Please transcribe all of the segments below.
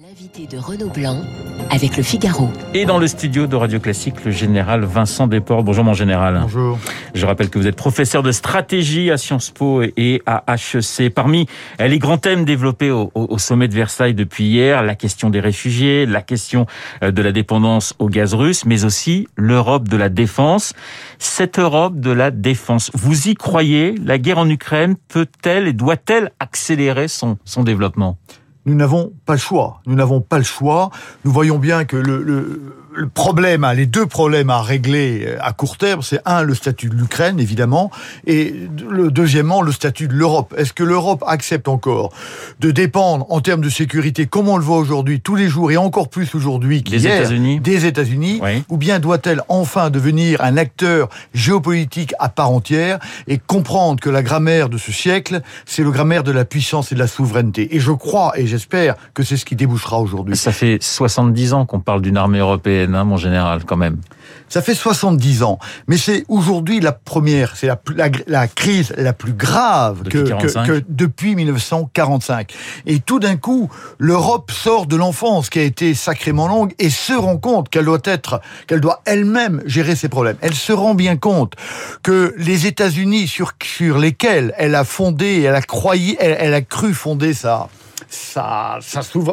L'invité de Renaud Blanc avec le Figaro. Et dans le studio de Radio Classique, le général Vincent Desportes. Bonjour mon général. Bonjour. Je rappelle que vous êtes professeur de stratégie à Sciences Po et à HEC. Parmi les grands thèmes développés au, au sommet de Versailles depuis hier, la question des réfugiés, la question euh, de la dépendance au gaz russe, mais aussi l'Europe de la défense. Cette Europe de la défense, vous y croyez? La guerre en Ukraine peut-elle et doit-elle accélérer son, son développement? Nous n'avons pas le choix. Nous n'avons pas le choix. Nous voyons bien que le, le, le problème, les deux problèmes à régler euh, à court terme, c'est un, le statut de l'Ukraine, évidemment, et le deuxièmement, le statut de l'Europe. Est-ce que l'Europe accepte encore de dépendre en termes de sécurité, comme on le voit aujourd'hui, tous les jours, et encore plus aujourd'hui des États-Unis, des États-Unis, ou bien doit-elle enfin devenir un acteur géopolitique à part entière et comprendre que la grammaire de ce siècle, c'est le grammaire de la puissance et de la souveraineté? Et je crois et j'espère que c'est ce qui débouchera aujourd'hui. Ça fait 70 ans qu'on parle d'une armée européenne Hein, mon général, quand même. Ça fait 70 ans, mais c'est aujourd'hui la première, c'est la, la, crise la plus grave que, que, depuis 1945. Et tout d'un coup, l'Europe sort de l'enfance qui a été sacrément longue et se rend compte qu'elle doit être, qu'elle doit elle-même gérer ses problèmes. Elle se rend bien compte que les États-Unis sur, sur lesquels elle a fondé, elle a croyé, elle, elle a cru fonder sa sa,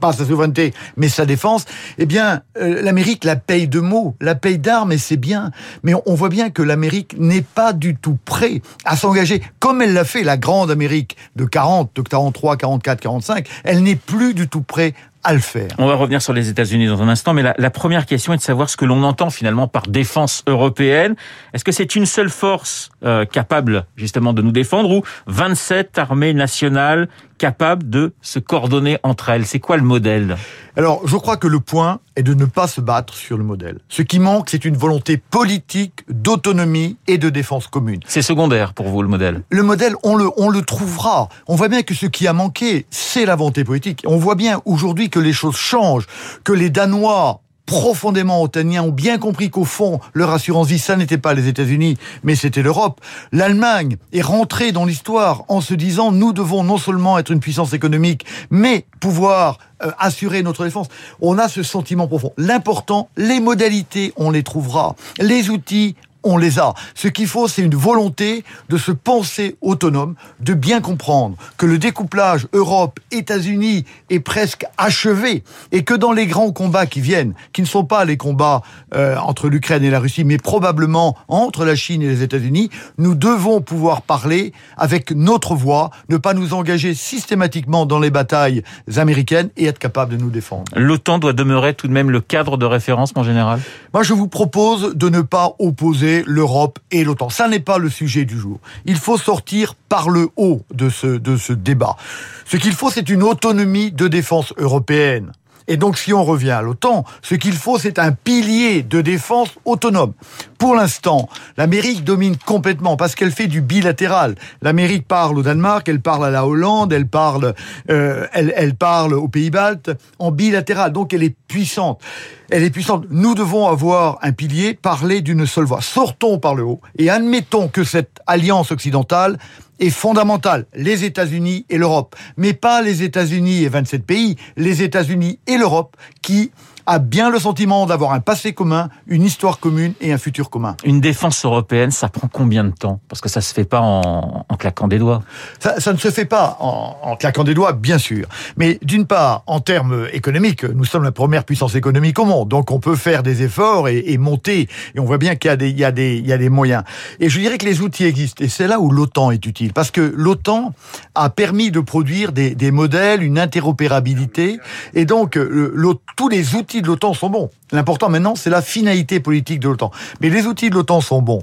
pas sa souveraineté, mais sa défense, eh bien, euh, l'Amérique la paye de mots, la paye d'armes, et c'est bien. Mais on, voit bien que l'Amérique n'est pas du tout prêt à s'engager, comme elle l'a fait, la grande Amérique de 40, de 43, 44, 45, elle n'est plus du tout prêt à le faire. On va revenir sur les États-Unis dans un instant, mais la, la, première question est de savoir ce que l'on entend finalement par défense européenne. Est-ce que c'est une seule force euh, capable justement de nous défendre ou 27 armées nationales capables de se coordonner entre elles? C'est quoi le modèle? Alors, je crois que le point est de ne pas se battre sur le modèle. Ce qui manque, c'est une volonté politique d'autonomie et de défense commune. C'est secondaire pour vous, le modèle? Le modèle, on le, on le trouvera. On voit bien que ce qui a manqué, c'est la volonté politique. On voit bien aujourd'hui que les choses changent, que les Danois profondément otaniens ont bien compris qu'au fond, leur assurance vie, ça n'était pas les États-Unis, mais c'était l'Europe. L'Allemagne est rentrée dans l'histoire en se disant, nous devons non seulement être une puissance économique, mais pouvoir euh, assurer notre défense. On a ce sentiment profond. L'important, les modalités, on les trouvera. Les outils, on les a. Ce qu'il faut, c'est une volonté de se penser autonome, de bien comprendre que le découplage Europe-États-Unis est presque achevé et que dans les grands combats qui viennent, qui ne sont pas les combats euh, entre l'Ukraine et la Russie, mais probablement entre la Chine et les États-Unis, nous devons pouvoir parler avec notre voix, ne pas nous engager systématiquement dans les batailles américaines et être capable de nous défendre. L'OTAN doit demeurer tout de même le cadre de référence, mon général? Moi, je vous propose de ne pas opposer l'Europe et l'OTAN. Ça n'est pas le sujet du jour. Il faut sortir par le haut de ce, de ce débat. Ce qu'il faut, c'est une autonomie de défense européenne. Et donc, si on revient à l'OTAN, ce qu'il faut, c'est un pilier de défense autonome. Pour l'instant, l'Amérique domine complètement parce qu'elle fait du bilatéral. L'Amérique parle au Danemark, elle parle à la Hollande, elle parle, euh, elle, parle aux Pays-Baltes en bilatéral. Donc, elle est puissante. Elle est puissante. Nous devons avoir un pilier, parler d'une seule voix. Sortons par le haut et admettons que cette alliance occidentale est fondamentale, les États-Unis et l'Europe, mais pas les États-Unis et 27 pays, les États-Unis et l'Europe qui a bien le sentiment d'avoir un passé commun, une histoire commune et un futur commun. Une défense européenne, ça prend combien de temps? Parce que ça se fait pas en, en claquant des doigts. Ça, ça, ne se fait pas en, en claquant des doigts, bien sûr. Mais d'une part, en termes économiques, nous sommes la première puissance économique au monde, donc on peut faire des efforts et, et monter. Et on voit bien qu'il y a des, il y a des, il y a des moyens. Et je dirais que les outils existent. Et c'est là où l'OTAN est utile, parce que l'OTAN a permis de produire des, des modèles, une interopérabilité, et donc le, tous les outils de l'OTAN sont bons. L'important maintenant, c'est la finalité politique de l'OTAN. Mais les outils de l'OTAN sont bons.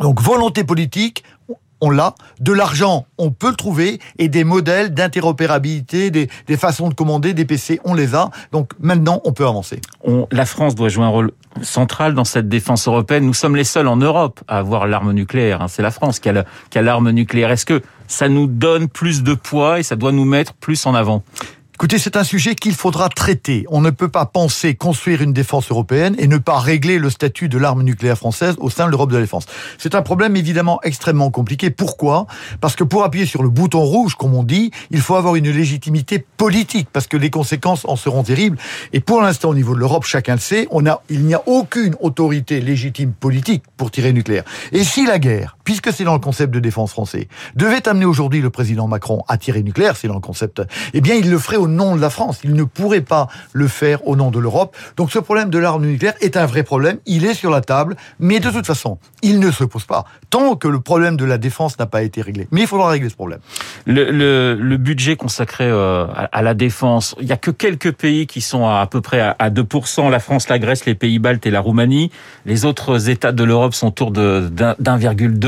Donc volonté politique, on l'a. De l'argent, on peut le trouver. Et des modèles d'interopérabilité, des, façons de commander, des PC, on les a. Donc maintenant, on peut avancer. la France doit jouer un rôle central dans cette défense européenne. Nous sommes les seuls en Europe à avoir l'arme nucléaire. Hein. C'est la France qui a l'arme nucléaire. Est-ce que ça nous donne plus de poids et ça doit nous mettre plus en avant? Écoutez, c'est un sujet qu'il faudra traiter. On ne peut pas penser construire une défense européenne et ne pas régler le statut de l'arme nucléaire française au sein de l'Europe de la défense. C'est un problème évidemment extrêmement compliqué. Pourquoi? Parce que pour appuyer sur le bouton rouge, comme on dit, il faut avoir une légitimité politique, parce que les conséquences en seront terribles. Et pour l'instant, au niveau de l'Europe, chacun le sait, il n'y a aucune autorité légitime politique pour tirer nucléaire. Et si la guerre, puisque c'est dans le concept de défense français, devait amener aujourd'hui le président Macron à tirer nucléaire, c'est dans le concept, eh bien, il le ferait au nom de la France. Il ne pourrait pas le faire au nom de l'Europe. Donc, ce problème de l'arme nucléaire est un vrai problème. Il est sur la table, mais de toute façon, il ne se pose pas tant que le problème de la défense n'a pas été réglé. Mais il faudra régler ce problème. Le, le, le budget consacré euh, à, la défense, il y a que quelques pays qui sont à, peu près à, 2%, la France, la Grèce, les pays baltes et la Roumanie. Les autres États de l'Europe sont autour de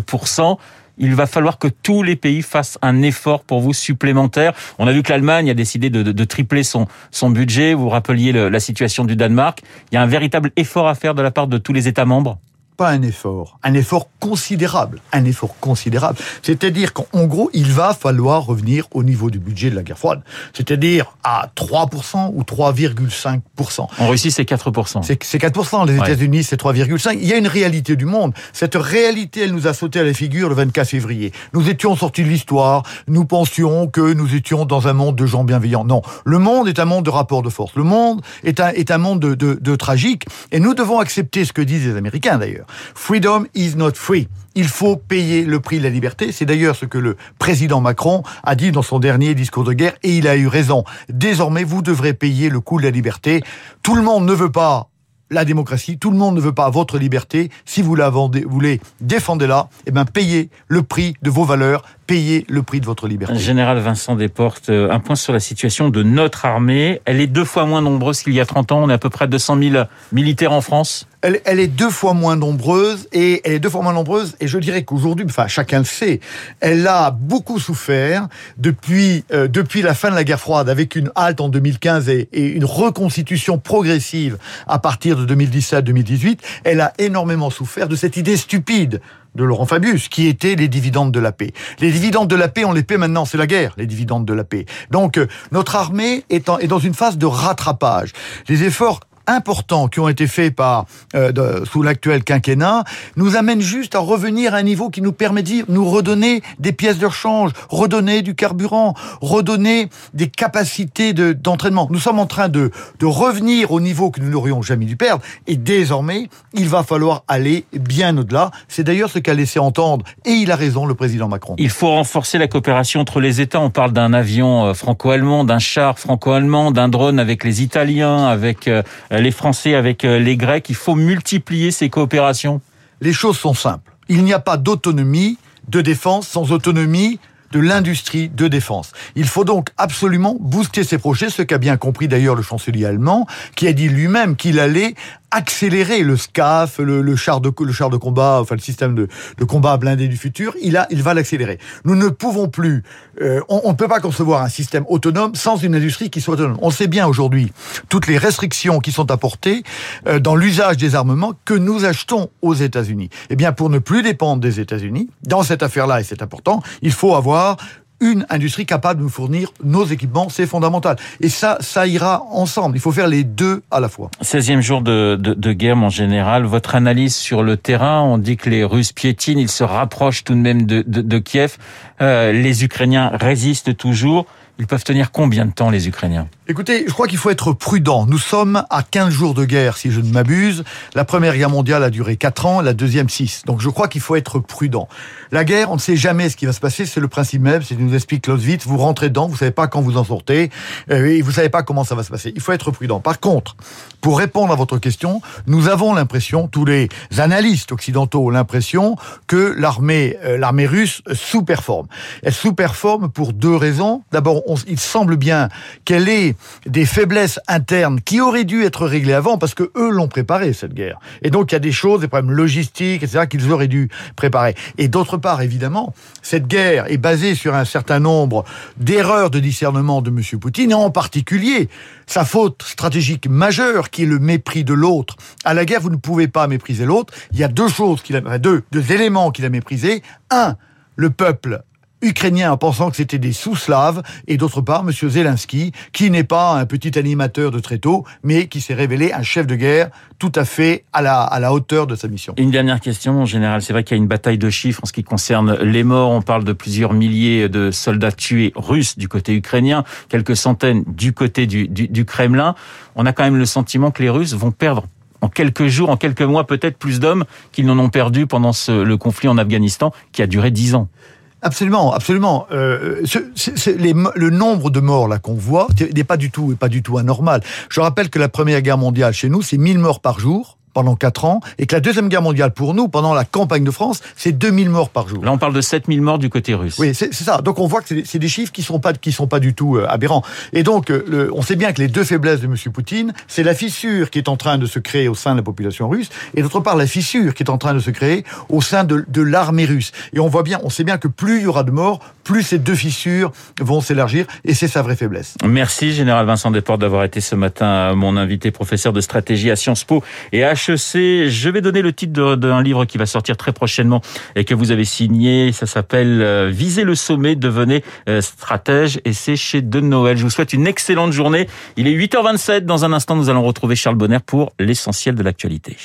d'1,2% il va falloir que tous les pays fassent un effort pour vous supplémentaire. On a vu que l'Allemagne a décidé de, tripler son, budget. Vous rappeliez la situation du Danemark. Il y a un véritable effort à faire de la part de tous les États membres? Pas un effort, un effort considérable, un effort considérable. C'est-à-dire qu'en gros, il va falloir revenir au niveau du budget de la guerre froide, c'est-à-dire à 3% ou 3,5%. En Russie, c'est 4%. C'est 4%, les États-Unis, c'est 3,5%. Il y a une réalité du monde. Cette réalité, elle nous a sauté à la figure le 24 février. Nous étions sortis de l'histoire, nous pensions que nous étions dans un monde de gens bienveillants. Non, le monde est un monde de rapports de force. Le monde est un, est un monde de, de, de tragique, et nous devons accepter ce que disent les Américains d'ailleurs. Freedom is not free. Il faut payer le prix de la liberté. C'est d'ailleurs ce que le président Macron a dit dans son dernier discours de guerre et il a eu raison. Désormais, vous devrez payer le coût de la liberté. Tout le monde ne veut pas la démocratie. Tout le monde ne veut pas votre liberté. Si vous la voulez, défendez-la. Eh bien, payez le prix de vos valeurs, payez le prix de votre liberté. Général Vincent Desportes, euh, un point sur la situation de notre armée. Elle est deux fois moins nombreuse qu'il y a 30 ans. On est à peu près 200 000 militaires en France. Elle, elle, est deux fois moins nombreuse et elle est deux fois moins nombreuse et je dirais qu'aujourd'hui, enfin chacun le sait, elle a beaucoup souffert depuis euh, depuis la fin de la guerre froide avec une halte en 2015 et, et une reconstitution progressive à partir de 2017-2018. Elle a énormément souffert de cette idée stupide de Laurent Fabius, qui étaient les dividendes de la paix. Les dividendes de la paix, on les paie maintenant, c'est la guerre, les dividendes de la paix. Donc, euh, notre armée est, est dans une phase de rattrapage. Les efforts importants qui ont été faits par euh, sous l'actuel quinquennat nous amènent juste à revenir à un niveau qui nous permet de nous redonner des pièces de rechange, redonner du carburant, redonner des capacités d'entraînement. nous sommes en train de, de revenir au niveau que nous n'aurions jamais dû perdre et désormais, il va falloir aller bien au-delà. C'est d'ailleurs ce qu'a laissé entendre, et il a raison, le président Macron. Il faut renforcer la coopération entre les États. On parle d'un avion euh, franco-allemand, d'un char franco-allemand, d'un drone avec les Italiens, avec euh, les Français avec euh, les Grecs. Il faut multiplier ces coopérations. Les choses sont simples. Il n'y a pas d'autonomie de défense sans autonomie de l'industrie de défense. Il faut donc absolument booster ces projets, ce qu'a bien compris d'ailleurs le chancelier allemand, qui a dit lui-même qu'il allait accélérer le SCAF, le, le, char de le char de combat, enfin le système de, de combat blindé du futur, il a, il va l'accélérer. Nous ne pouvons plus, euh, on ne peut pas concevoir un système autonome sans une industrie qui soit autonome. On sait bien aujourd'hui toutes les restrictions qui sont apportées euh, dans l'usage des armements que nous achetons aux États-Unis. Eh bien, pour ne plus dépendre des États-Unis, dans cette affaire-là, et c'est important, il faut avoir une industrie capable de nous fournir nos équipements, c'est fondamental. Et ça, ça ira ensemble. Il faut faire les deux à la fois. 16e jour de, de, de guerre, mon général. Votre analyse sur le terrain, on dit que les Russes piétinent, ils se rapprochent tout de même de, de, Kiev. Euh, les Ukrainiens résistent toujours. Ils peuvent tenir combien de temps, les Ukrainiens? Écoutez, je crois qu'il faut être prudent. Nous sommes à 15 jours de guerre, si je ne m'abuse. La première guerre mondiale a duré 4 ans, la deuxième 6. Donc je crois qu'il faut être prudent. La guerre, on ne sait jamais ce qui va se passer, c'est le principe même, c'est nous explique Clausewitz, vous rentrez dedans, vous savez pas quand vous en sortez, euh, et vous savez pas comment ça va se passer. Il faut être prudent. Par contre, pour répondre à votre question, nous avons l'impression, tous les analystes occidentaux ont l'impression que l'armée euh, l'armée russe sous-performe. Elle sous-performe pour deux raisons. D'abord, il semble bien qu'elle ait des faiblesses internes qui auraient dû être réglées avant parce que eux l'ont préparé cette guerre. Et donc il y a des choses, des problèmes logistiques, etc. qu'ils auraient dû préparer. Et d'autre part, évidemment, cette guerre est basée sur un certain nombre d'erreurs de discernement de M. Poutine, et en particulier sa faute stratégique majeure qui est le mépris de l'autre. À la guerre, vous ne pouvez pas mépriser l'autre. Il y a deux choses qu'il a, deux, deux éléments qu'il a méprisés. Un, le peuple ukrainiens en pensant que c'était des sous-slaves, et d'autre part, M. Zelensky, qui n'est pas un petit animateur de tréteau, mais qui s'est révélé un chef de guerre tout à fait à la, à la hauteur de sa mission. Une dernière question, en général. C'est vrai qu'il y a une bataille de chiffres en ce qui concerne les morts. On parle de plusieurs milliers de soldats tués russes du côté ukrainien, quelques centaines du côté du, du, du Kremlin. On a quand même le sentiment que les Russes vont perdre en quelques jours, en quelques mois, peut-être plus d'hommes qu'ils n'en ont perdu pendant ce, le conflit en Afghanistan qui a duré dix ans. Absolument, absolument. Euh, les, le nombre de morts là qu'on voit n'est pas du tout, pas du tout anormal. Je rappelle que la Première Guerre mondiale chez nous, c'est 1000 morts par jour pendant 4 ans, et que la Deuxième Guerre mondiale, pour nous, pendant la campagne de France, c'est 2000 morts par jour. Là, on parle de 7000 morts du côté russe. Oui, c'est ça. Donc on voit que c'est des chiffres qui sont pas qui sont pas du tout euh, aberrants. Et donc, euh, le, on sait bien que les deux faiblesses de M. Poutine, c'est la fissure qui est en train de se créer au sein de la population russe, et d'autre part la fissure qui est en train de se créer au sein de, de l'armée russe. Et on voit bien, on sait bien que plus il y aura de morts, plus ces deux fissures vont s'élargir, et c'est sa vraie faiblesse. Merci, Général Vincent Desportes, d'avoir été ce matin mon invité, professeur de stratégie à Sciences Po et à HEC. Je vais donner le titre d'un livre qui va sortir très prochainement et que vous avez signé. Ça s'appelle euh, Viser le sommet, devenez euh, stratège et c'est chez De Noël. Je vous souhaite une excellente journée. Il est 8h27. Dans un instant, nous allons retrouver Charles Bonner pour l'essentiel de l'actualité.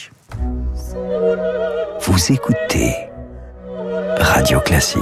Vous écoutez Radio Classique.